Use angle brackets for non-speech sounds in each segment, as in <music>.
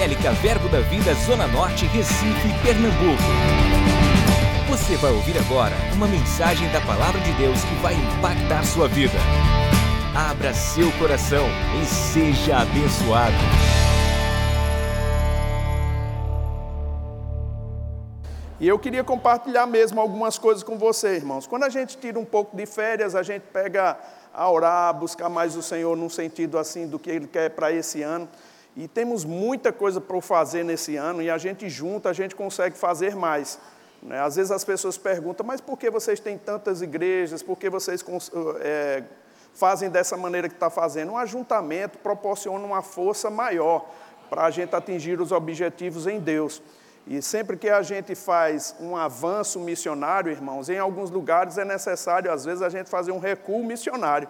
Evangélica Verbo da Vida Zona Norte, Recife, Pernambuco. Você vai ouvir agora uma mensagem da Palavra de Deus que vai impactar sua vida. Abra seu coração e seja abençoado. E eu queria compartilhar mesmo algumas coisas com você, irmãos. Quando a gente tira um pouco de férias, a gente pega a orar, buscar mais o Senhor num sentido assim do que Ele quer para esse ano. E temos muita coisa para fazer nesse ano e a gente junta, a gente consegue fazer mais. Né? Às vezes as pessoas perguntam, mas por que vocês têm tantas igrejas? Por que vocês é, fazem dessa maneira que está fazendo? Um ajuntamento proporciona uma força maior para a gente atingir os objetivos em Deus. E sempre que a gente faz um avanço missionário, irmãos, em alguns lugares é necessário, às vezes, a gente fazer um recuo missionário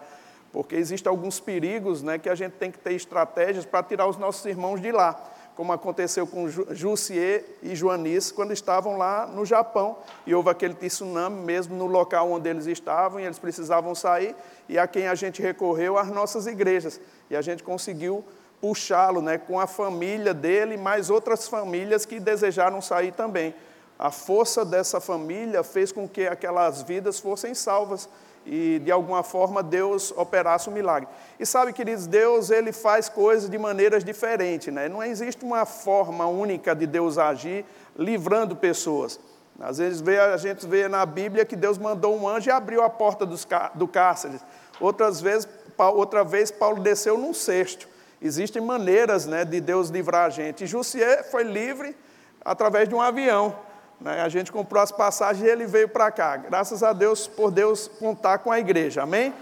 porque existem alguns perigos né, que a gente tem que ter estratégias para tirar os nossos irmãos de lá, como aconteceu com Jussier e Joanice quando estavam lá no Japão, e houve aquele tsunami mesmo no local onde eles estavam, e eles precisavam sair, e a quem a gente recorreu, as nossas igrejas, e a gente conseguiu puxá-lo né, com a família dele, mais outras famílias que desejaram sair também. A força dessa família fez com que aquelas vidas fossem salvas, e de alguma forma Deus operasse um milagre. E sabe, queridos, Deus ele faz coisas de maneiras diferentes, né? Não existe uma forma única de Deus agir livrando pessoas. Às vezes vê, a gente vê na Bíblia que Deus mandou um anjo e abriu a porta dos, do cárcere. Outras vezes, outra vez Paulo desceu num cesto. Existem maneiras né, de Deus livrar a gente. E Jussier foi livre através de um avião. Né? A gente comprou as passagens e ele veio para cá. Graças a Deus por Deus contar com a igreja. Amém?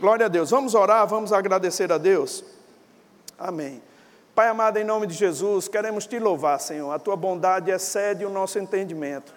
Glória a Deus. Vamos orar, vamos agradecer a Deus. Amém. Pai amado, em nome de Jesus, queremos te louvar, Senhor. A tua bondade excede o nosso entendimento.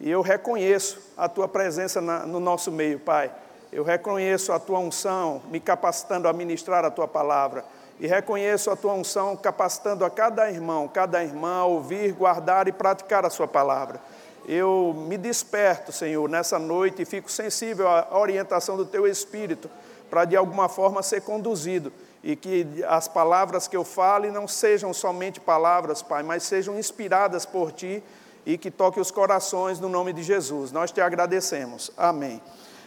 E eu reconheço a tua presença na, no nosso meio, Pai. Eu reconheço a tua unção, me capacitando a ministrar a tua palavra e reconheço a tua unção capacitando a cada irmão, cada irmã a ouvir, guardar e praticar a sua palavra. Eu me desperto, Senhor, nessa noite e fico sensível à orientação do teu espírito para de alguma forma ser conduzido e que as palavras que eu fale não sejam somente palavras, Pai, mas sejam inspiradas por ti e que toque os corações no nome de Jesus. Nós te agradecemos. Amém.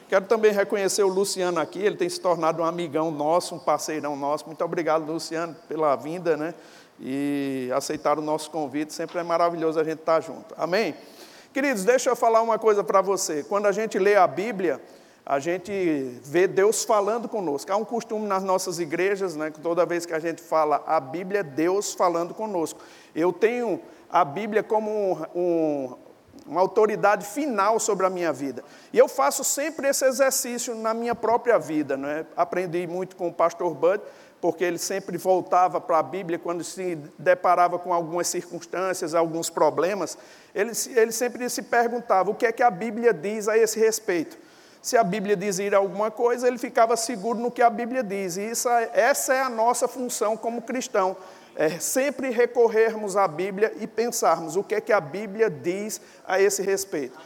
Quero também reconhecer o Luciano aqui, ele tem se tornado um amigão nosso, um parceirão nosso. Muito obrigado, Luciano, pela vinda, né? E aceitar o nosso convite. Sempre é maravilhoso a gente estar junto. Amém? Queridos, deixa eu falar uma coisa para você. Quando a gente lê a Bíblia, a gente vê Deus falando conosco. Há um costume nas nossas igrejas, né, que toda vez que a gente fala a Bíblia, é Deus falando conosco. Eu tenho a Bíblia como um, um, uma autoridade final sobre a minha vida. E eu faço sempre esse exercício na minha própria vida. Né? Aprendi muito com o pastor Bud, porque ele sempre voltava para a Bíblia quando se deparava com algumas circunstâncias, alguns problemas. Ele, ele sempre se perguntava o que é que a Bíblia diz a esse respeito. Se a Bíblia dizia alguma coisa, ele ficava seguro no que a Bíblia diz. E isso, é, essa é a nossa função como cristão é sempre recorrermos à Bíblia e pensarmos o que é que a Bíblia diz a esse respeito.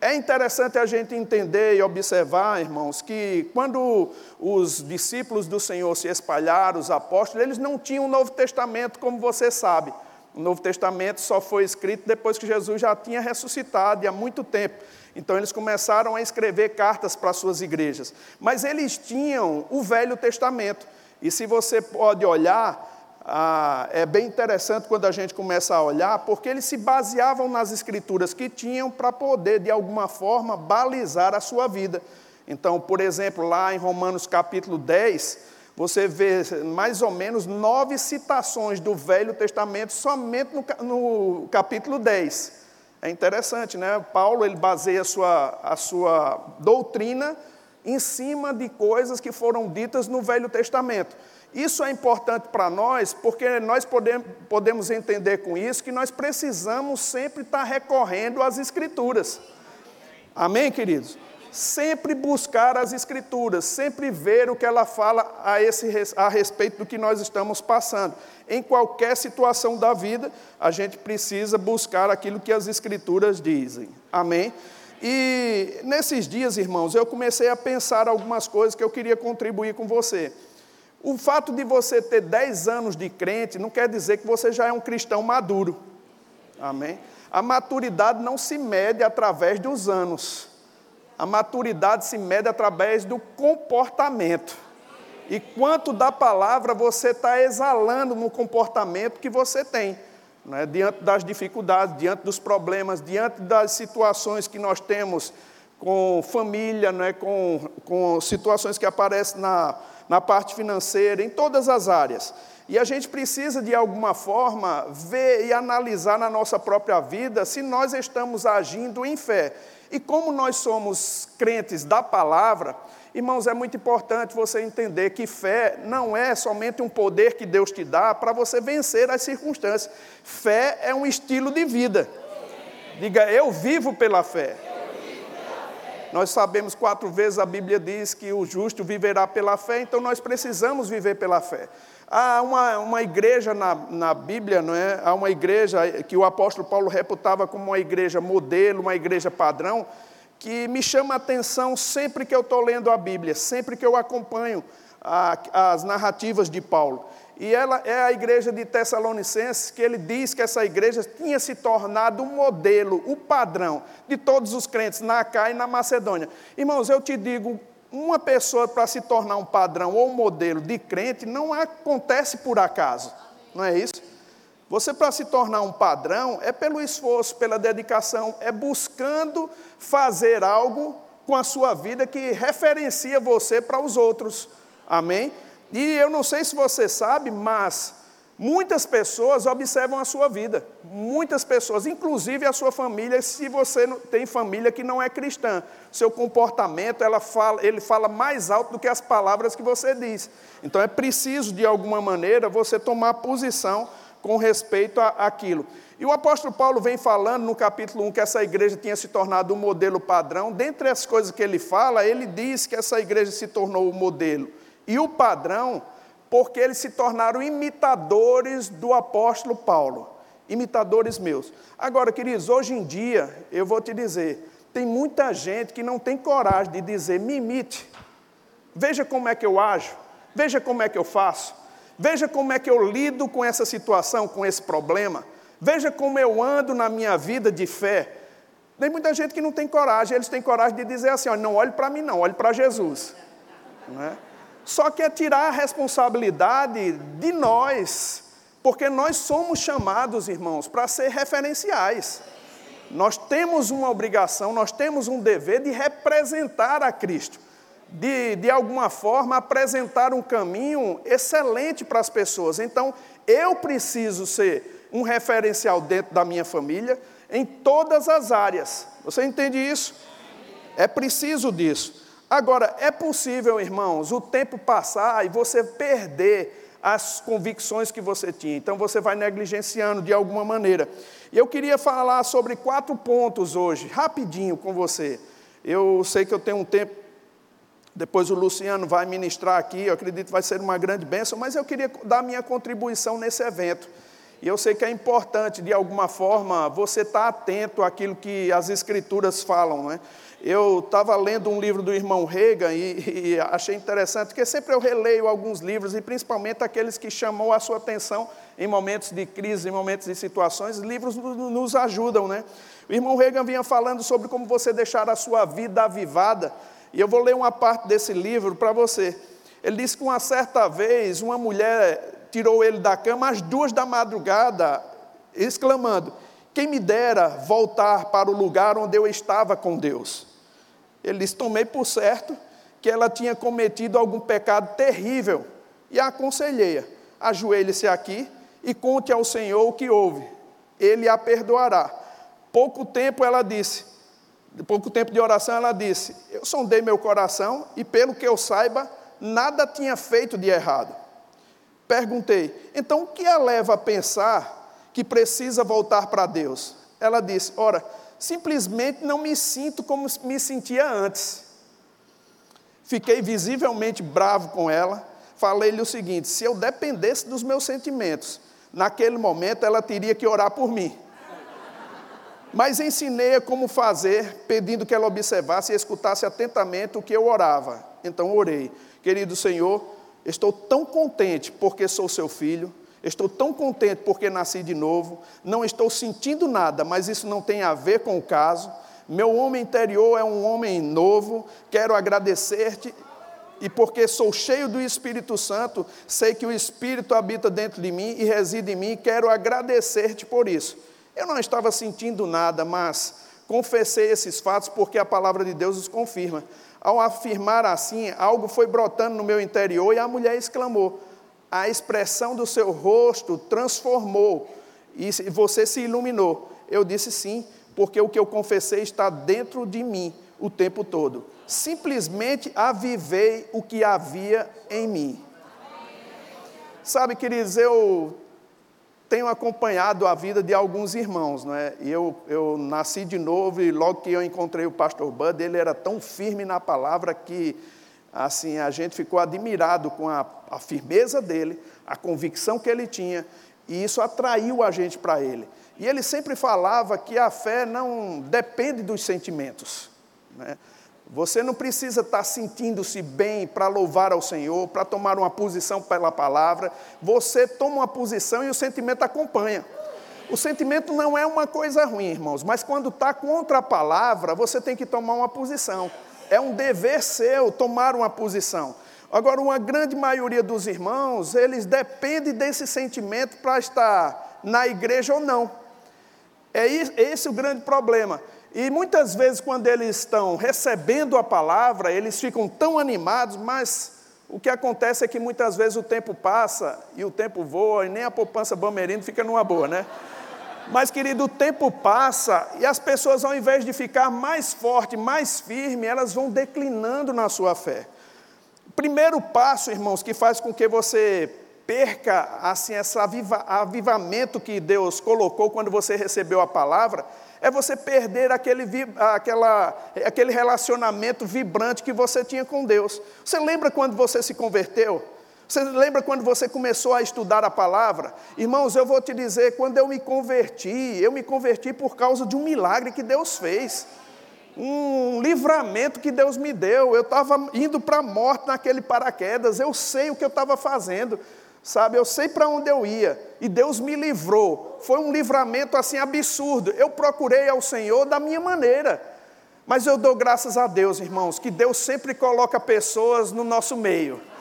É interessante a gente entender e observar, irmãos, que quando os discípulos do Senhor se espalharam, os apóstolos, eles não tinham o Novo Testamento, como você sabe. O Novo Testamento só foi escrito depois que Jesus já tinha ressuscitado e há muito tempo. Então eles começaram a escrever cartas para suas igrejas. Mas eles tinham o Velho Testamento. E se você pode olhar, ah, é bem interessante quando a gente começa a olhar, porque eles se baseavam nas escrituras que tinham para poder, de alguma forma, balizar a sua vida. Então, por exemplo, lá em Romanos capítulo 10, você vê mais ou menos nove citações do Velho Testamento somente no, no capítulo 10. É interessante, né? Paulo ele baseia a sua, a sua doutrina em cima de coisas que foram ditas no Velho Testamento. Isso é importante para nós, porque nós podemos, entender com isso que nós precisamos sempre estar recorrendo às Escrituras. Amém, queridos? Sempre buscar as Escrituras, sempre ver o que ela fala a, esse, a respeito do que nós estamos passando. Em qualquer situação da vida, a gente precisa buscar aquilo que as Escrituras dizem. Amém? E nesses dias, irmãos, eu comecei a pensar algumas coisas que eu queria contribuir com você. O fato de você ter 10 anos de crente não quer dizer que você já é um cristão maduro. Amém? A maturidade não se mede através dos anos. A maturidade se mede através do comportamento. E quanto da palavra você está exalando no comportamento que você tem, né? diante das dificuldades, diante dos problemas, diante das situações que nós temos com família, né? com, com situações que aparecem na, na parte financeira, em todas as áreas. E a gente precisa, de alguma forma, ver e analisar na nossa própria vida se nós estamos agindo em fé. E como nós somos crentes da palavra, irmãos, é muito importante você entender que fé não é somente um poder que Deus te dá para você vencer as circunstâncias. Fé é um estilo de vida. Diga, eu vivo pela fé. Nós sabemos quatro vezes a Bíblia diz que o justo viverá pela fé, então nós precisamos viver pela fé. Há uma, uma igreja na, na Bíblia, não é? Há uma igreja que o apóstolo Paulo reputava como uma igreja modelo, uma igreja padrão, que me chama a atenção sempre que eu estou lendo a Bíblia, sempre que eu acompanho a, as narrativas de Paulo. E ela é a igreja de Tessalonicenses, que ele diz que essa igreja tinha se tornado um modelo, o um padrão de todos os crentes na Acá e na Macedônia. Irmãos, eu te digo, uma pessoa para se tornar um padrão ou um modelo de crente não acontece por acaso, não é isso? Você, para se tornar um padrão, é pelo esforço, pela dedicação, é buscando fazer algo com a sua vida que referencia você para os outros. Amém? E eu não sei se você sabe, mas muitas pessoas observam a sua vida. Muitas pessoas, inclusive a sua família, se você tem família que não é cristã. Seu comportamento, fala, ele fala mais alto do que as palavras que você diz. Então é preciso, de alguma maneira, você tomar posição com respeito àquilo. E o apóstolo Paulo vem falando no capítulo 1 que essa igreja tinha se tornado um modelo padrão. Dentre as coisas que ele fala, ele diz que essa igreja se tornou o modelo e o padrão, porque eles se tornaram imitadores do apóstolo Paulo, imitadores meus. Agora, queridos, hoje em dia, eu vou te dizer, tem muita gente que não tem coragem de dizer, me imite, veja como é que eu ajo, veja como é que eu faço, veja como é que eu lido com essa situação, com esse problema, veja como eu ando na minha vida de fé. Tem muita gente que não tem coragem, eles têm coragem de dizer assim: não olhe para mim, não, olhe para Jesus. Não é? Só que é tirar a responsabilidade de nós, porque nós somos chamados, irmãos, para ser referenciais. Nós temos uma obrigação, nós temos um dever de representar a Cristo, de, de alguma forma apresentar um caminho excelente para as pessoas. Então, eu preciso ser um referencial dentro da minha família, em todas as áreas. Você entende isso? É preciso disso. Agora, é possível, irmãos, o tempo passar e você perder as convicções que você tinha. Então você vai negligenciando de alguma maneira. E eu queria falar sobre quatro pontos hoje, rapidinho com você. Eu sei que eu tenho um tempo, depois o Luciano vai ministrar aqui, eu acredito que vai ser uma grande bênção, mas eu queria dar minha contribuição nesse evento. E eu sei que é importante, de alguma forma, você estar atento àquilo que as Escrituras falam, não é? Eu estava lendo um livro do irmão Reagan e, e, achei interessante, porque sempre eu releio alguns livros, e principalmente aqueles que chamam a sua atenção em momentos de crise, em momentos de situações, livros nos ajudam, né? O irmão Reagan vinha falando sobre como você deixar a sua vida avivada, e eu vou ler uma parte desse livro para você. Ele disse que uma certa vez uma mulher tirou ele da cama às duas da madrugada, exclamando: Quem me dera voltar para o lugar onde eu estava com Deus. Ele disse: Tomei por certo que ela tinha cometido algum pecado terrível e a aconselhei: ajoelhe-se aqui e conte ao Senhor o que houve. Ele a perdoará. Pouco tempo ela disse, pouco tempo de oração ela disse: Eu sondei meu coração e, pelo que eu saiba, nada tinha feito de errado. Perguntei: Então o que a leva a pensar que precisa voltar para Deus? Ela disse: Ora, simplesmente não me sinto como me sentia antes. Fiquei visivelmente bravo com ela. Falei-lhe o seguinte: se eu dependesse dos meus sentimentos, naquele momento ela teria que orar por mim. Mas ensinei-a como fazer, pedindo que ela observasse e escutasse atentamente o que eu orava. Então orei: Querido Senhor, Estou tão contente porque sou seu filho. Estou tão contente porque nasci de novo. Não estou sentindo nada, mas isso não tem a ver com o caso. Meu homem interior é um homem novo. Quero agradecer-te. E porque sou cheio do Espírito Santo, sei que o Espírito habita dentro de mim e reside em mim. Quero agradecer-te por isso. Eu não estava sentindo nada, mas confessei esses fatos porque a palavra de Deus os confirma. Ao afirmar assim, algo foi brotando no meu interior e a mulher exclamou: A expressão do seu rosto transformou e você se iluminou. Eu disse sim, porque o que eu confessei está dentro de mim o tempo todo. Simplesmente avivei o que havia em mim. Sabe, queridos, eu tenho acompanhado a vida de alguns irmãos, não é? E eu, eu nasci de novo e logo que eu encontrei o pastor Bud, ele era tão firme na palavra que, assim, a gente ficou admirado com a, a firmeza dele, a convicção que ele tinha, e isso atraiu a gente para ele. E ele sempre falava que a fé não depende dos sentimentos, né? Você não precisa estar sentindo-se bem para louvar ao Senhor, para tomar uma posição pela palavra. Você toma uma posição e o sentimento acompanha. O sentimento não é uma coisa ruim, irmãos, mas quando está contra a palavra, você tem que tomar uma posição. É um dever seu tomar uma posição. Agora, uma grande maioria dos irmãos, eles dependem desse sentimento para estar na igreja ou não. É esse o grande problema. E muitas vezes, quando eles estão recebendo a palavra, eles ficam tão animados, mas o que acontece é que muitas vezes o tempo passa e o tempo voa e nem a poupança Bamerino fica numa boa, né? Mas, querido, o tempo passa e as pessoas, ao invés de ficar mais forte, mais firme, elas vão declinando na sua fé. O primeiro passo, irmãos, que faz com que você perca assim esse aviva, avivamento que Deus colocou quando você recebeu a palavra, é você perder aquele, aquela, aquele relacionamento vibrante que você tinha com Deus. Você lembra quando você se converteu? Você lembra quando você começou a estudar a palavra? Irmãos, eu vou te dizer, quando eu me converti, eu me converti por causa de um milagre que Deus fez. Um livramento que Deus me deu. Eu estava indo para a morte naquele paraquedas, eu sei o que eu estava fazendo sabe? Eu sei para onde eu ia e Deus me livrou. Foi um livramento assim absurdo. Eu procurei ao Senhor da minha maneira. Mas eu dou graças a Deus, irmãos, que Deus sempre coloca pessoas no nosso meio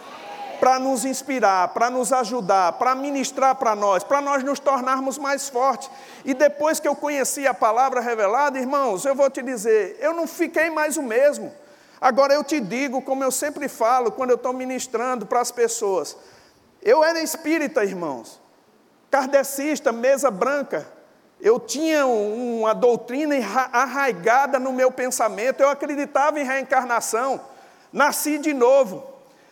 para nos inspirar, para nos ajudar, para ministrar para nós, para nós nos tornarmos mais fortes. E depois que eu conheci a palavra revelada, irmãos, eu vou te dizer, eu não fiquei mais o mesmo. Agora eu te digo, como eu sempre falo quando eu estou ministrando para as pessoas, eu era espírita, irmãos, kardecista, mesa branca. Eu tinha uma doutrina arraigada no meu pensamento, eu acreditava em reencarnação, nasci de novo.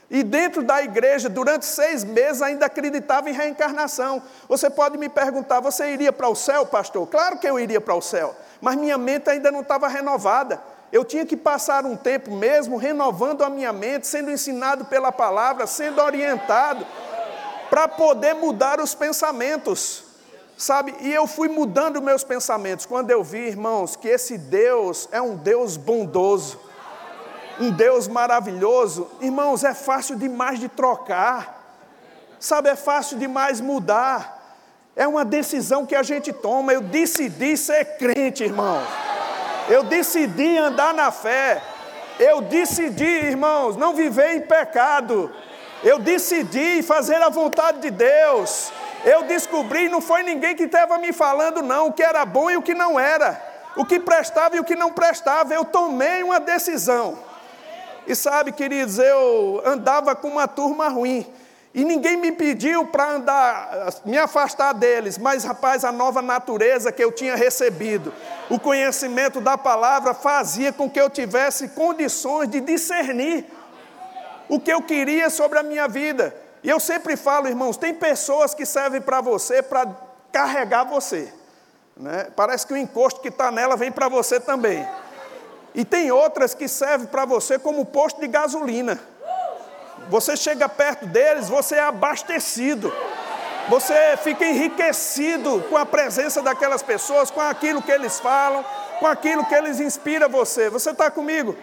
E dentro da igreja, durante seis meses, ainda acreditava em reencarnação. Você pode me perguntar: você iria para o céu, pastor? Claro que eu iria para o céu, mas minha mente ainda não estava renovada. Eu tinha que passar um tempo mesmo renovando a minha mente, sendo ensinado pela palavra, sendo orientado para poder mudar os pensamentos, sabe? E eu fui mudando meus pensamentos quando eu vi, irmãos, que esse Deus é um Deus bondoso, um Deus maravilhoso. Irmãos, é fácil demais de trocar, sabe? É fácil demais mudar. É uma decisão que a gente toma. Eu decidi ser crente, irmão. Eu decidi andar na fé. Eu decidi, irmãos, não viver em pecado. Eu decidi fazer a vontade de Deus. Eu descobri, não foi ninguém que estava me falando, não, o que era bom e o que não era, o que prestava e o que não prestava. Eu tomei uma decisão. E sabe, queridos, eu andava com uma turma ruim. E ninguém me pediu para andar, me afastar deles, mas rapaz, a nova natureza que eu tinha recebido, o conhecimento da palavra fazia com que eu tivesse condições de discernir o que eu queria sobre a minha vida. E eu sempre falo, irmãos, tem pessoas que servem para você para carregar você. Né? Parece que o encosto que está nela vem para você também. E tem outras que servem para você como posto de gasolina. Você chega perto deles, você é abastecido. Você fica enriquecido com a presença daquelas pessoas, com aquilo que eles falam, com aquilo que eles inspiram você. Você está comigo?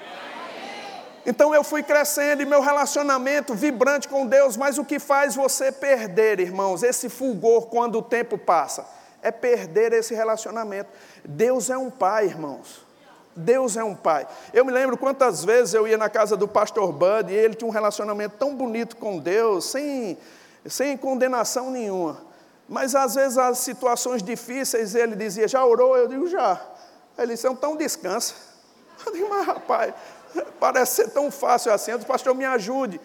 Então eu fui crescendo e meu relacionamento vibrante com Deus, mas o que faz você perder, irmãos, esse fulgor quando o tempo passa? É perder esse relacionamento. Deus é um pai, irmãos. Deus é um pai. Eu me lembro quantas vezes eu ia na casa do pastor Bud e ele tinha um relacionamento tão bonito com Deus, sem, sem condenação nenhuma. Mas às vezes as situações difíceis ele dizia: Já orou? Eu digo: Já. Ele disse: Então descansa. <laughs> Eu digo: Mas rapaz, Parece ser tão fácil assim. O pastor me ajude.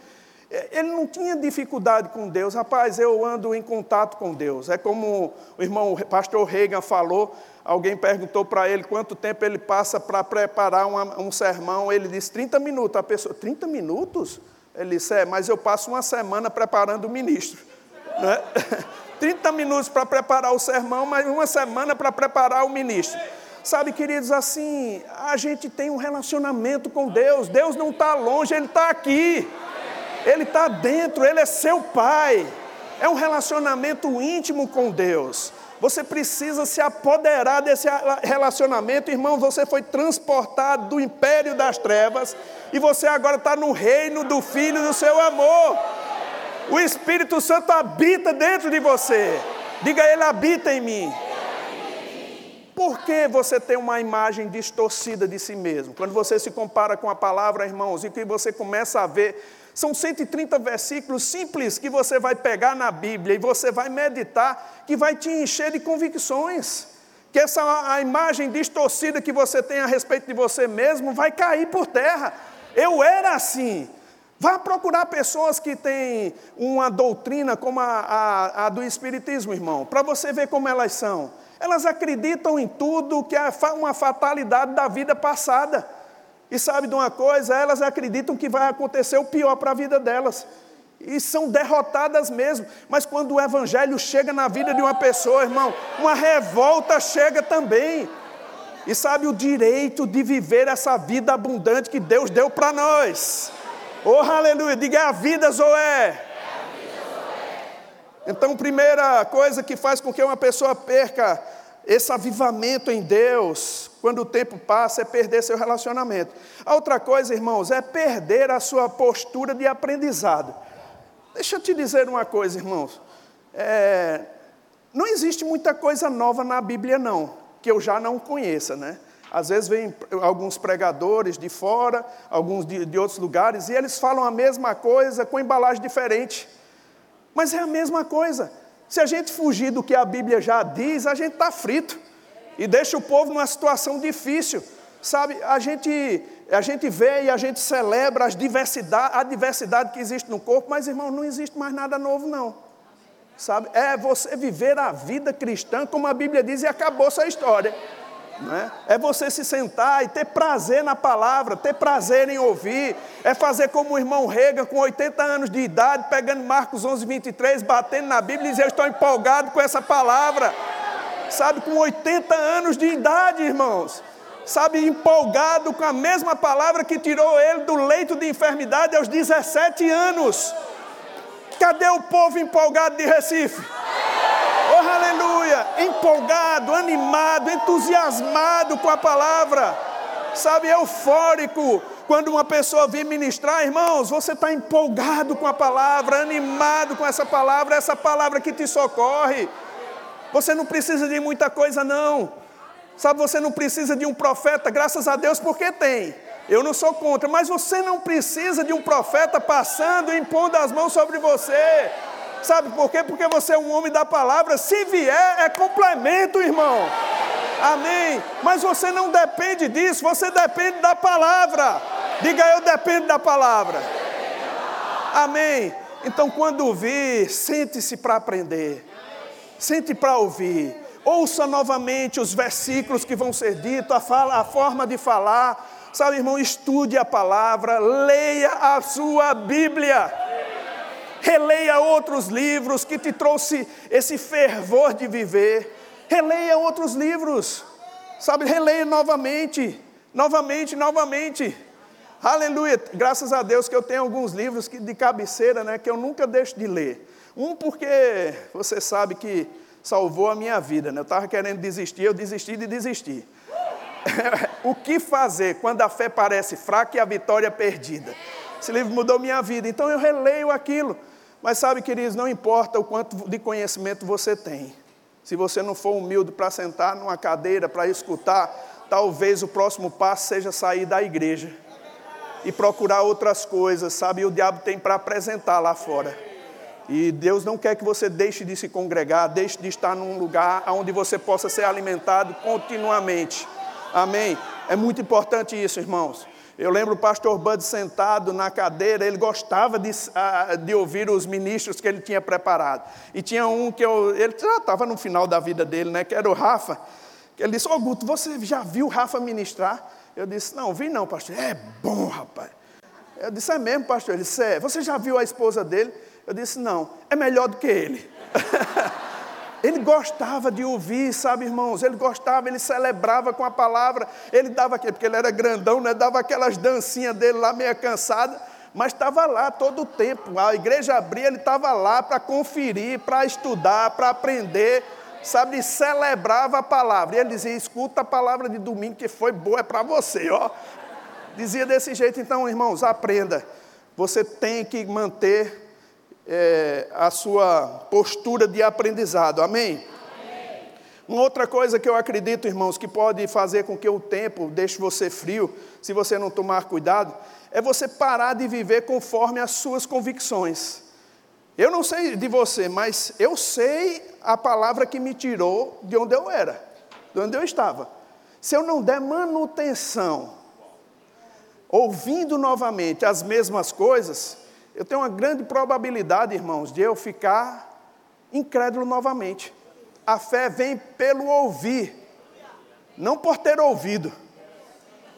Ele não tinha dificuldade com Deus. Rapaz, eu ando em contato com Deus. É como o irmão o pastor Reagan falou. Alguém perguntou para ele quanto tempo ele passa para preparar uma, um sermão. Ele disse 30 minutos. A pessoa, 30 minutos? Ele disse, é, mas eu passo uma semana preparando o ministro. Né? 30 <laughs> minutos para preparar o sermão, mas uma semana para preparar o ministro. Sabe, queridos, assim, a gente tem um relacionamento com Deus. Deus não está longe, Ele está aqui. Ele está dentro, Ele é seu Pai. É um relacionamento íntimo com Deus. Você precisa se apoderar desse relacionamento, irmão. Você foi transportado do império das trevas e você agora está no reino do Filho do seu amor. O Espírito Santo habita dentro de você. Diga, Ele habita em mim. Por que você tem uma imagem distorcida de si mesmo? Quando você se compara com a palavra, irmãos, e que você começa a ver, são 130 versículos simples que você vai pegar na Bíblia e você vai meditar, que vai te encher de convicções. Que essa a imagem distorcida que você tem a respeito de você mesmo vai cair por terra. Eu era assim. Vá procurar pessoas que têm uma doutrina como a, a, a do Espiritismo, irmão, para você ver como elas são. Elas acreditam em tudo que é uma fatalidade da vida passada. E sabe de uma coisa? Elas acreditam que vai acontecer o pior para a vida delas. E são derrotadas mesmo. Mas quando o Evangelho chega na vida de uma pessoa, irmão, uma revolta chega também. E sabe o direito de viver essa vida abundante que Deus deu para nós. Oh, aleluia! Diga é a vida, Zoé. Então, primeira coisa que faz com que uma pessoa perca esse avivamento em Deus, quando o tempo passa, é perder seu relacionamento. A outra coisa, irmãos, é perder a sua postura de aprendizado. Deixa eu te dizer uma coisa, irmãos. É, não existe muita coisa nova na Bíblia, não, que eu já não conheça, né? Às vezes vem alguns pregadores de fora, alguns de, de outros lugares, e eles falam a mesma coisa com embalagem diferente. Mas é a mesma coisa. Se a gente fugir do que a Bíblia já diz, a gente está frito e deixa o povo numa situação difícil. Sabe, a gente, a gente vê e a gente celebra as diversidade, a diversidade que existe no corpo, mas irmão, não existe mais nada novo, não. Sabe, é você viver a vida cristã, como a Bíblia diz, e acabou essa história. Né? É você se sentar e ter prazer na palavra, ter prazer em ouvir. É fazer como o irmão Rega, com 80 anos de idade, pegando Marcos 11, 23, batendo na Bíblia e dizer: Eu estou empolgado com essa palavra. Sabe, com 80 anos de idade, irmãos. Sabe, empolgado com a mesma palavra que tirou ele do leito de enfermidade aos 17 anos. Cadê o povo empolgado de Recife? Aleluia! Empolgado, animado, entusiasmado com a palavra, sabe, eufórico. Quando uma pessoa vem ministrar, irmãos, você está empolgado com a palavra, animado com essa palavra, essa palavra que te socorre. Você não precisa de muita coisa, não. Sabe, você não precisa de um profeta, graças a Deus, porque tem. Eu não sou contra, mas você não precisa de um profeta passando e impondo as mãos sobre você. Sabe por quê? Porque você é um homem da palavra. Se vier, é complemento, irmão. Amém. Mas você não depende disso, você depende da palavra. Diga eu dependo da palavra. Amém. Então, quando vir, sente-se para aprender. Sente para ouvir. Ouça novamente os versículos que vão ser ditos, a, fala, a forma de falar. Sabe, irmão, estude a palavra, leia a sua Bíblia releia outros livros que te trouxe esse fervor de viver, releia outros livros, sabe, releia novamente, novamente, novamente. Aleluia, graças a Deus que eu tenho alguns livros que, de cabeceira, né, que eu nunca deixo de ler. Um porque você sabe que salvou a minha vida, né? Eu estava querendo desistir, eu desisti de desistir. <laughs> o que fazer quando a fé parece fraca e a vitória é perdida? Esse livro mudou minha vida, então eu releio aquilo. Mas sabe, queridos, não importa o quanto de conhecimento você tem. Se você não for humilde para sentar numa cadeira, para escutar, talvez o próximo passo seja sair da igreja e procurar outras coisas, sabe? O diabo tem para apresentar lá fora. E Deus não quer que você deixe de se congregar, deixe de estar num lugar onde você possa ser alimentado continuamente. Amém? É muito importante isso, irmãos. Eu lembro o pastor Bud sentado na cadeira, ele gostava de, de ouvir os ministros que ele tinha preparado. E tinha um que eu, ele já estava no final da vida dele, né, que era o Rafa, que ele disse, ô oh, Guto, você já viu o Rafa ministrar? Eu disse, não, vi não, pastor. É bom, rapaz. Eu disse, é mesmo, pastor? Ele disse, é. Você já viu a esposa dele? Eu disse, não, é melhor do que ele. <laughs> Ele gostava de ouvir, sabe, irmãos? Ele gostava, ele celebrava com a palavra. Ele dava aquele, porque ele era grandão, né? Dava aquelas dancinhas dele lá meia cansada, mas estava lá todo o tempo. A igreja abria, ele estava lá para conferir, para estudar, para aprender, sabe? celebrava a palavra. E ele dizia: "Escuta a palavra de domingo que foi boa é para você", ó. Dizia desse jeito, então, irmãos, aprenda. Você tem que manter é, a sua postura de aprendizado. Amém? Amém? Uma outra coisa que eu acredito, irmãos, que pode fazer com que o tempo deixe você frio, se você não tomar cuidado, é você parar de viver conforme as suas convicções. Eu não sei de você, mas eu sei a palavra que me tirou de onde eu era, de onde eu estava. Se eu não der manutenção, ouvindo novamente as mesmas coisas, eu tenho uma grande probabilidade, irmãos, de eu ficar incrédulo novamente. A fé vem pelo ouvir, não por ter ouvido.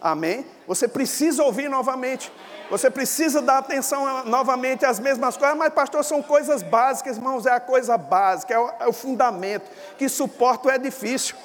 Amém? Você precisa ouvir novamente. Você precisa dar atenção novamente às mesmas coisas, mas, pastor, são coisas básicas, irmãos, é a coisa básica, é o, é fundamento, que suporta o edifício.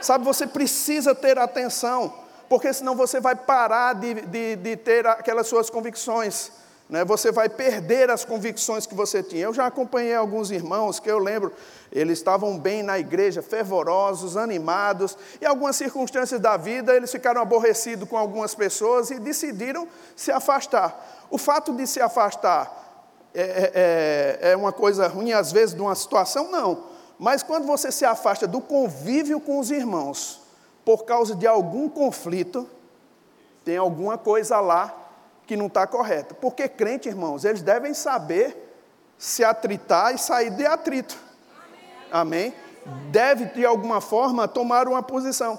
Sabe, você precisa ter atenção, porque senão você vai parar de, de, de ter aquelas suas convicções né, você vai perder as convicções que você tinha. Eu já acompanhei alguns irmãos que eu lembro, eles estavam bem na igreja, fervorosos, animados, e algumas circunstâncias da vida eles ficaram aborrecidos com algumas pessoas e decidiram se afastar. O fato de se afastar é, é, é, é uma coisa ruim, às vezes, de uma situação? Não. Mas quando você se afasta do convívio com os irmãos, por causa de algum conflito, tem alguma coisa lá que não está correta. Porque crente, irmãos, eles devem saber se atritar e sair de atrito. Amém? Deve, de alguma forma, tomar uma posição.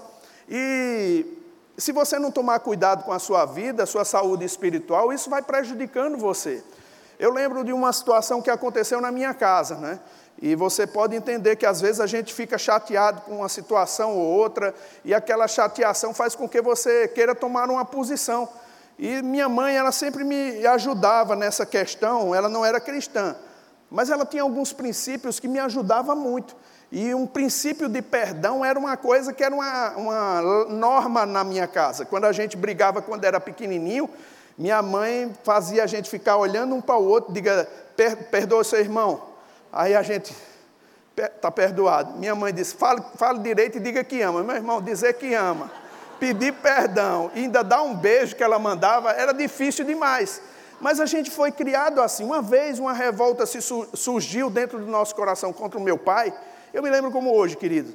E se você não tomar cuidado com a sua vida, a sua saúde espiritual, isso vai prejudicando você. Eu lembro de uma situação que aconteceu na minha casa, né? E você pode entender que às vezes a gente fica chateado com uma situação ou outra, e aquela chateação faz com que você queira tomar uma posição. E minha mãe, ela sempre me ajudava nessa questão, ela não era cristã, mas ela tinha alguns princípios que me ajudavam muito. E um princípio de perdão era uma coisa que era uma, uma norma na minha casa. Quando a gente brigava quando era pequenininho, minha mãe fazia a gente ficar olhando um para o outro, diga, per, perdoa seu irmão. Aí a gente está perdoado. Minha mãe disse, fale, fale direito e diga que ama. Meu irmão, dizer que ama pedir perdão e ainda dar um beijo que ela mandava, era difícil demais. Mas a gente foi criado assim. Uma vez uma revolta se surgiu dentro do nosso coração contra o meu pai. Eu me lembro como hoje, querido.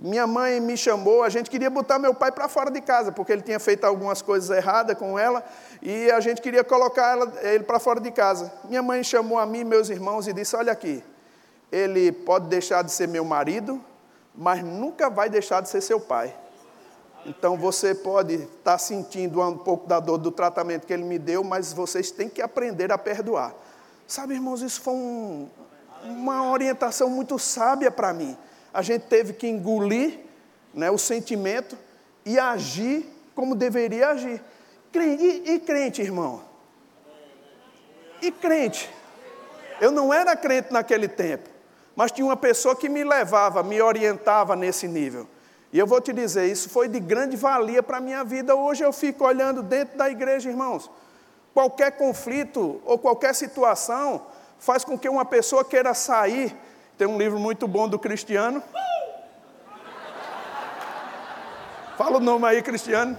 Minha mãe me chamou, a gente queria botar meu pai para fora de casa, porque ele tinha feito algumas coisas erradas com ela, e a gente queria colocar ela, ele para fora de casa. Minha mãe chamou a mim meus irmãos e disse: Olha aqui, ele pode deixar de ser meu marido, mas nunca vai deixar de ser seu pai. Então você pode estar sentindo um pouco da dor do tratamento que ele me deu, mas vocês têm que aprender a perdoar. Sabe, irmãos, isso foi um, uma orientação muito sábia para mim. A gente teve que engolir né, o sentimento e agir como deveria agir. E, e crente, irmão? E crente? Eu não era crente naquele tempo, mas tinha uma pessoa que me levava, me orientava nesse nível. E eu vou te dizer, isso foi de grande valia para a minha vida. Hoje eu fico olhando dentro da igreja, irmãos. Qualquer conflito ou qualquer situação faz com que uma pessoa queira sair. Tem um livro muito bom do Cristiano. Fala o nome aí, Cristiano.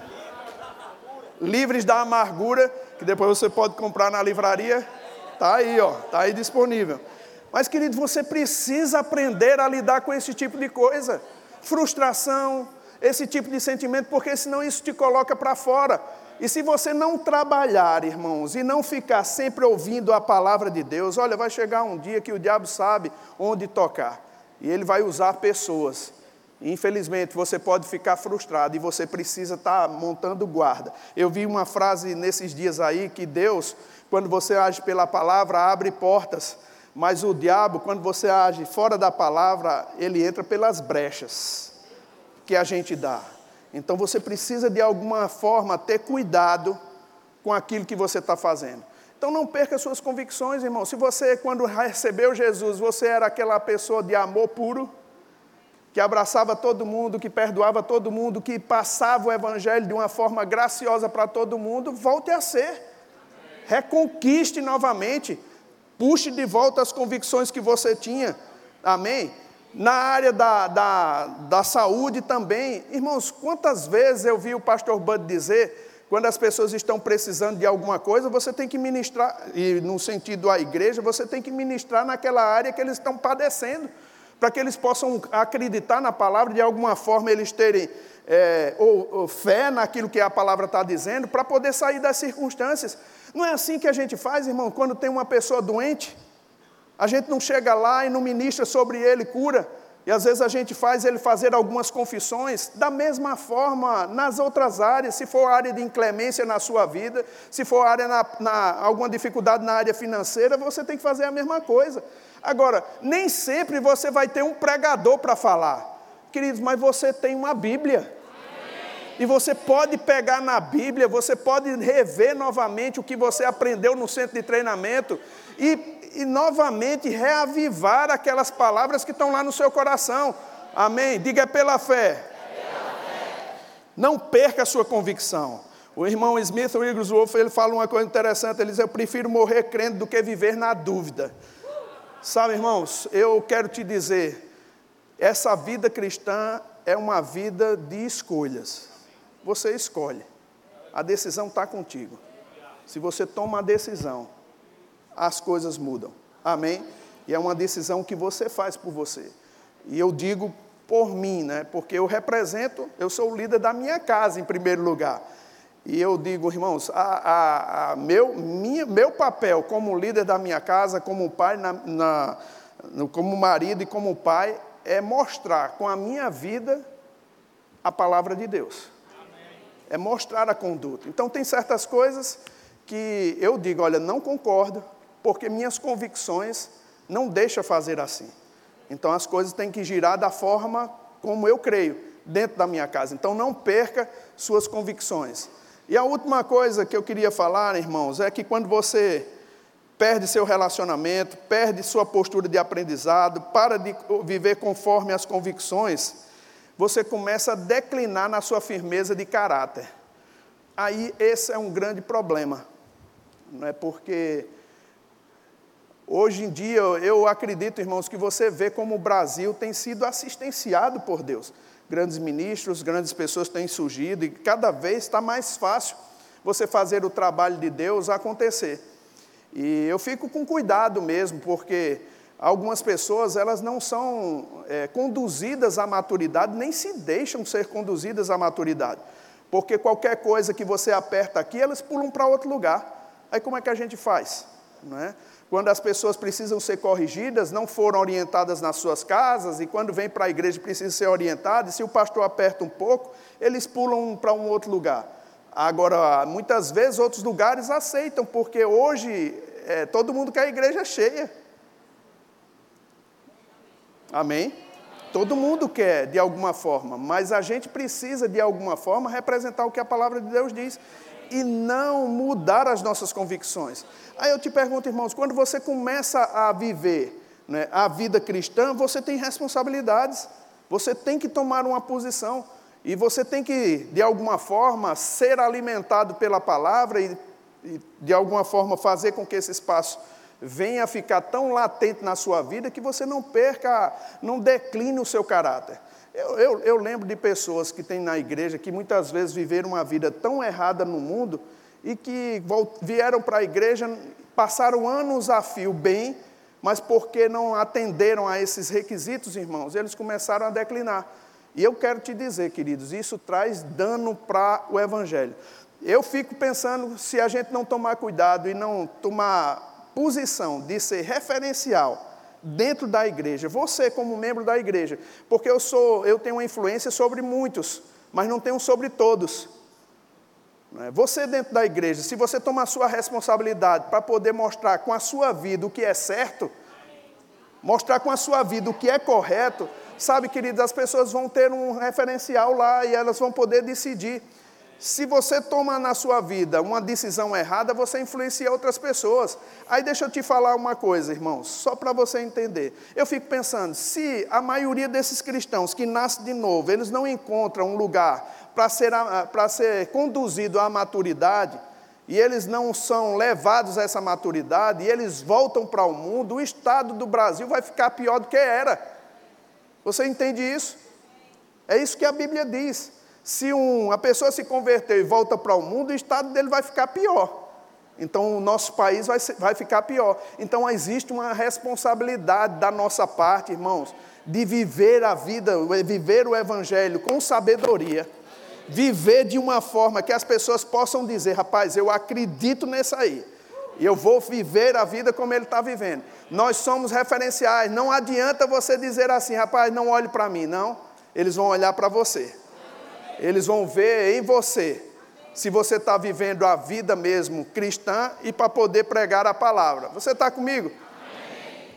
Livres da amargura, que depois você pode comprar na livraria. Tá aí, ó, tá aí disponível. Mas, querido, você precisa aprender a lidar com esse tipo de coisa. Frustração, esse tipo de sentimento, porque senão isso te coloca para fora. E se você não trabalhar, irmãos, e não ficar sempre ouvindo a palavra de Deus, olha, vai chegar um dia que o diabo sabe onde tocar. E ele vai usar pessoas. Infelizmente, você pode ficar frustrado e você precisa estar tá montando guarda. Eu vi uma frase nesses dias aí que Deus, quando você age pela palavra, abre portas, mas o diabo, quando você age fora da palavra, ele entra pelas brechas que a gente dá. Então você precisa de alguma forma ter cuidado com aquilo que você está fazendo. Então não perca suas convicções, irmão. Se você, quando recebeu Jesus, você era aquela pessoa de amor puro, que abraçava todo mundo, que perdoava todo mundo, que passava o evangelho de uma forma graciosa para todo mundo, volte a ser. Reconquiste novamente. Puxe de volta as convicções que você tinha. Amém? Na área da, da, da saúde também. Irmãos, quantas vezes eu vi o pastor Bud dizer, quando as pessoas estão precisando de alguma coisa, você tem que ministrar, e no sentido a igreja, você tem que ministrar naquela área que eles estão padecendo, para que eles possam acreditar na palavra, de alguma forma eles terem é, ou, ou fé naquilo que a palavra está dizendo, para poder sair das circunstâncias. Não é assim que a gente faz, irmão, quando tem uma pessoa doente? A gente não chega lá e não ministra sobre ele cura. E às vezes a gente faz ele fazer algumas confissões, da mesma forma nas outras áreas, se for área de inclemência na sua vida, se for área na, na, alguma dificuldade na área financeira, você tem que fazer a mesma coisa. Agora, nem sempre você vai ter um pregador para falar, queridos, mas você tem uma Bíblia. E você pode pegar na Bíblia, você pode rever novamente o que você aprendeu no centro de treinamento e e novamente reavivar aquelas palavras que estão lá no seu coração. Amém? Diga é pela fé. pela fé. Não perca a sua convicção. O irmão Smith Wigglesworth, ele fala uma coisa interessante, ele diz, eu prefiro morrer crendo do que viver na dúvida. Sabe, irmãos, eu quero te dizer, essa vida cristã é uma vida de escolhas. Você escolhe. A decisão está contigo. Se você toma a decisão, as coisas mudam. Amém? E é uma decisão que você faz por você. E eu digo por mim, né? Porque eu represento, eu sou o líder da minha casa em primeiro lugar. E eu digo, irmãos, a, a, a meu, minha, meu papel como líder da minha casa, como pai, na, na, como marido e como pai, é mostrar com a minha vida a palavra de Deus. É mostrar a conduta. Então, tem certas coisas que eu digo, olha, não concordo, porque minhas convicções não deixam fazer assim. Então as coisas têm que girar da forma como eu creio, dentro da minha casa. Então não perca suas convicções. E a última coisa que eu queria falar, irmãos, é que quando você perde seu relacionamento, perde sua postura de aprendizado, para de viver conforme as convicções, você começa a declinar na sua firmeza de caráter. Aí esse é um grande problema, não é porque Hoje em dia, eu acredito, irmãos, que você vê como o Brasil tem sido assistenciado por Deus. Grandes ministros, grandes pessoas têm surgido e cada vez está mais fácil você fazer o trabalho de Deus acontecer. E eu fico com cuidado mesmo, porque algumas pessoas elas não são é, conduzidas à maturidade, nem se deixam ser conduzidas à maturidade. Porque qualquer coisa que você aperta aqui, elas pulam para outro lugar. Aí como é que a gente faz? É? quando as pessoas precisam ser corrigidas, não foram orientadas nas suas casas, e quando vem para a igreja precisam ser orientadas, se o pastor aperta um pouco, eles pulam para um outro lugar. Agora, muitas vezes outros lugares aceitam, porque hoje é, todo mundo quer a igreja cheia. Amém? Todo mundo quer, de alguma forma, mas a gente precisa, de alguma forma, representar o que a palavra de Deus diz e não mudar as nossas convicções. Aí eu te pergunto, irmãos, quando você começa a viver né, a vida cristã, você tem responsabilidades, você tem que tomar uma posição, e você tem que, de alguma forma, ser alimentado pela palavra e, e de alguma forma, fazer com que esse espaço venha ficar tão latente na sua vida que você não perca, não decline o seu caráter. Eu, eu, eu lembro de pessoas que têm na igreja que muitas vezes viveram uma vida tão errada no mundo e que vieram para a igreja, passaram anos a fio bem, mas porque não atenderam a esses requisitos, irmãos, eles começaram a declinar. E eu quero te dizer, queridos, isso traz dano para o Evangelho. Eu fico pensando, se a gente não tomar cuidado e não tomar posição de ser referencial dentro da igreja, você como membro da igreja, porque eu sou, eu tenho uma influência sobre muitos, mas não tenho sobre todos. Né? Você dentro da igreja, se você tomar sua responsabilidade para poder mostrar com a sua vida o que é certo, mostrar com a sua vida o que é correto, sabe, queridos, as pessoas vão ter um referencial lá e elas vão poder decidir. Se você toma na sua vida uma decisão errada, você influencia outras pessoas. Aí deixa eu te falar uma coisa, irmãos, só para você entender. Eu fico pensando, se a maioria desses cristãos que nascem de novo, eles não encontram um lugar para ser, ser conduzido à maturidade, e eles não são levados a essa maturidade, e eles voltam para o mundo, o estado do Brasil vai ficar pior do que era. Você entende isso? É isso que a Bíblia diz. Se a pessoa se converter e volta para o mundo, o estado dele vai ficar pior. Então, o nosso país vai, vai ficar pior. Então, existe uma responsabilidade da nossa parte, irmãos, de viver a vida, viver o Evangelho com sabedoria viver de uma forma que as pessoas possam dizer: rapaz, eu acredito nessa aí. E eu vou viver a vida como ele está vivendo. Nós somos referenciais. Não adianta você dizer assim, rapaz, não olhe para mim. Não. Eles vão olhar para você. Eles vão ver em você se você está vivendo a vida mesmo cristã e para poder pregar a palavra. Você está comigo?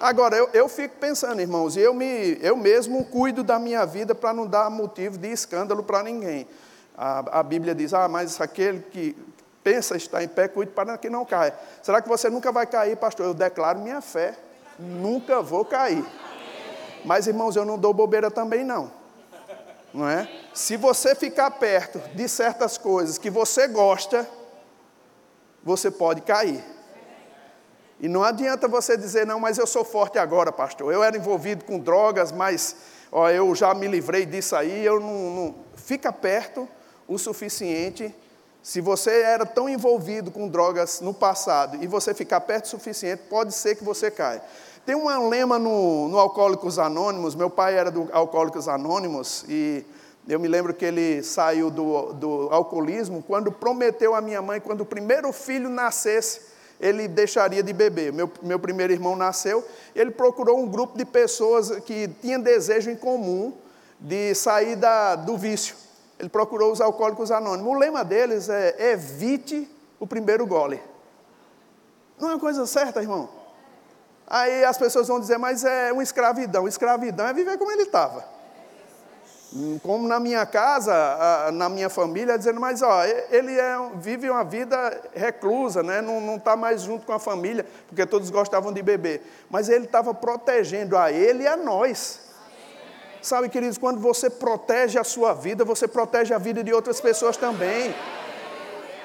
Agora, eu, eu fico pensando, irmãos, e eu, me, eu mesmo cuido da minha vida para não dar motivo de escândalo para ninguém. A, a Bíblia diz: Ah, mas aquele que pensa estar em pé, cuide para que não caia. Será que você nunca vai cair, pastor? Eu declaro minha fé, nunca vou cair. Mas, irmãos, eu não dou bobeira também, não. Não é? Se você ficar perto de certas coisas que você gosta, você pode cair. E não adianta você dizer, não, mas eu sou forte agora, pastor. Eu era envolvido com drogas, mas ó, eu já me livrei disso aí. Eu não, não. Fica perto o suficiente. Se você era tão envolvido com drogas no passado e você ficar perto o suficiente, pode ser que você caia. Tem um lema no, no Alcoólicos Anônimos, meu pai era do Alcoólicos Anônimos e eu me lembro que ele saiu do, do alcoolismo quando prometeu à minha mãe, quando o primeiro filho nascesse, ele deixaria de beber. Meu, meu primeiro irmão nasceu, ele procurou um grupo de pessoas que tinham desejo em comum de sair da, do vício. Ele procurou os alcoólicos anônimos. O lema deles é evite o primeiro gole. Não é uma coisa certa, irmão? Aí as pessoas vão dizer, mas é uma escravidão. Escravidão é viver como ele estava. Como na minha casa, na minha família, dizendo, mas ó, ele é, vive uma vida reclusa, né? não está mais junto com a família, porque todos gostavam de beber. Mas ele estava protegendo a ele e a nós. Sabe, queridos, quando você protege a sua vida, você protege a vida de outras pessoas também.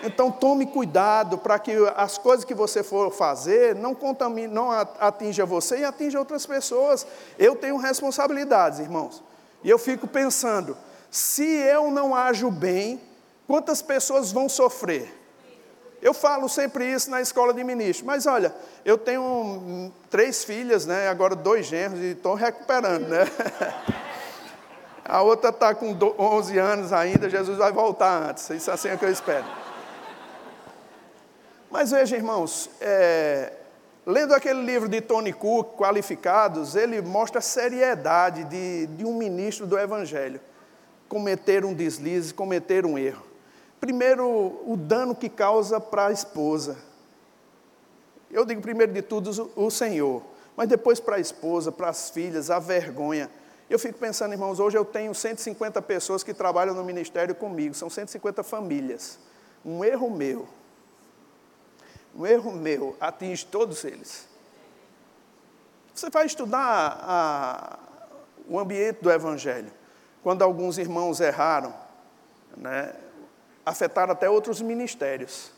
Então tome cuidado para que as coisas que você for fazer não contamine, não atinja você e atinja outras pessoas. Eu tenho responsabilidades, irmãos. E eu fico pensando, se eu não ajo bem, quantas pessoas vão sofrer? Eu falo sempre isso na escola de ministro, mas olha, eu tenho três filhas, né, agora dois genros, e estou recuperando, né? <laughs> A outra está com 11 anos ainda, Jesus vai voltar antes. Isso assim é que eu espero. Mas veja, irmãos, é, lendo aquele livro de Tony Cook, Qualificados, ele mostra a seriedade de, de um ministro do Evangelho cometer um deslize, cometer um erro. Primeiro, o dano que causa para a esposa. Eu digo primeiro de tudo o Senhor, mas depois para a esposa, para as filhas, a vergonha. Eu fico pensando, irmãos, hoje eu tenho 150 pessoas que trabalham no ministério comigo, são 150 famílias. Um erro meu, um erro meu atinge todos eles. Você vai estudar a, o ambiente do Evangelho. Quando alguns irmãos erraram, né, afetaram até outros ministérios.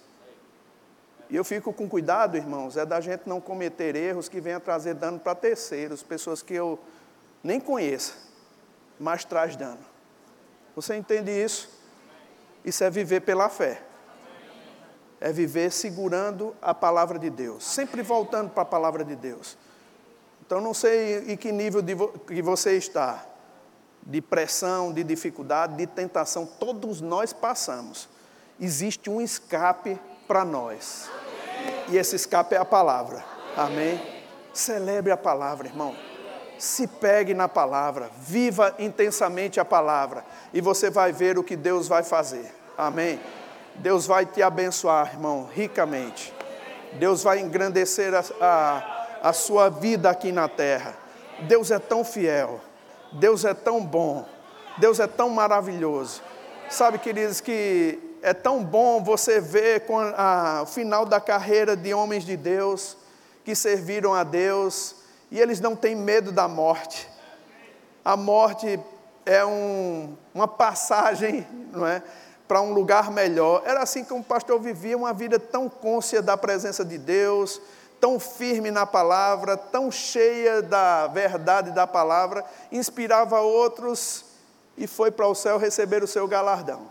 E eu fico com cuidado, irmãos, é da gente não cometer erros que venham trazer dano para terceiros, pessoas que eu nem conheça. mas traz dano. Você entende isso? Isso é viver pela fé. É viver segurando a palavra de Deus, sempre voltando para a palavra de Deus. Então, não sei em que nível vo que você está, de pressão, de dificuldade, de tentação, todos nós passamos. Existe um escape para nós. E esse escape é a palavra. Amém? Celebre a palavra, irmão se pegue na palavra, viva intensamente a palavra e você vai ver o que Deus vai fazer. Amém? Deus vai te abençoar, irmão, ricamente. Deus vai engrandecer a, a, a sua vida aqui na terra. Deus é tão fiel, Deus é tão bom, Deus é tão maravilhoso. Sabe, queridos, que é tão bom você ver a, o final da carreira de homens de Deus que serviram a Deus e eles não têm medo da morte. A morte é um, uma passagem, <laughs> não é? Para um lugar melhor. Era assim que o pastor vivia uma vida tão côncia da presença de Deus, tão firme na palavra, tão cheia da verdade da palavra, inspirava outros e foi para o céu receber o seu galardão.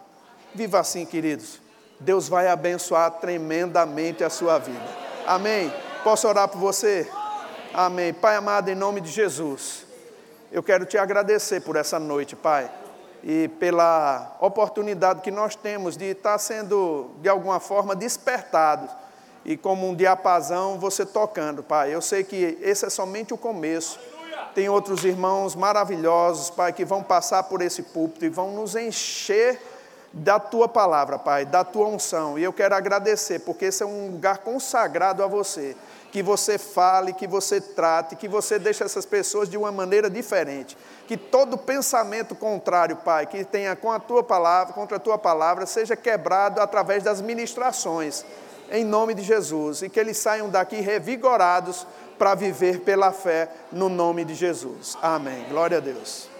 Viva assim, queridos. Deus vai abençoar tremendamente a sua vida. Amém. Posso orar por você? Amém. Pai amado, em nome de Jesus, eu quero te agradecer por essa noite, Pai, e pela oportunidade que nós temos de estar sendo, de alguma forma, despertados e como um diapasão você tocando, Pai. Eu sei que esse é somente o começo. Tem outros irmãos maravilhosos, Pai, que vão passar por esse púlpito e vão nos encher da tua palavra, Pai, da tua unção. E eu quero agradecer, porque esse é um lugar consagrado a você que você fale, que você trate, que você deixe essas pessoas de uma maneira diferente. Que todo pensamento contrário, Pai, que tenha com a tua palavra, contra a tua palavra, seja quebrado através das ministrações, em nome de Jesus, e que eles saiam daqui revigorados para viver pela fé no nome de Jesus. Amém. Glória a Deus.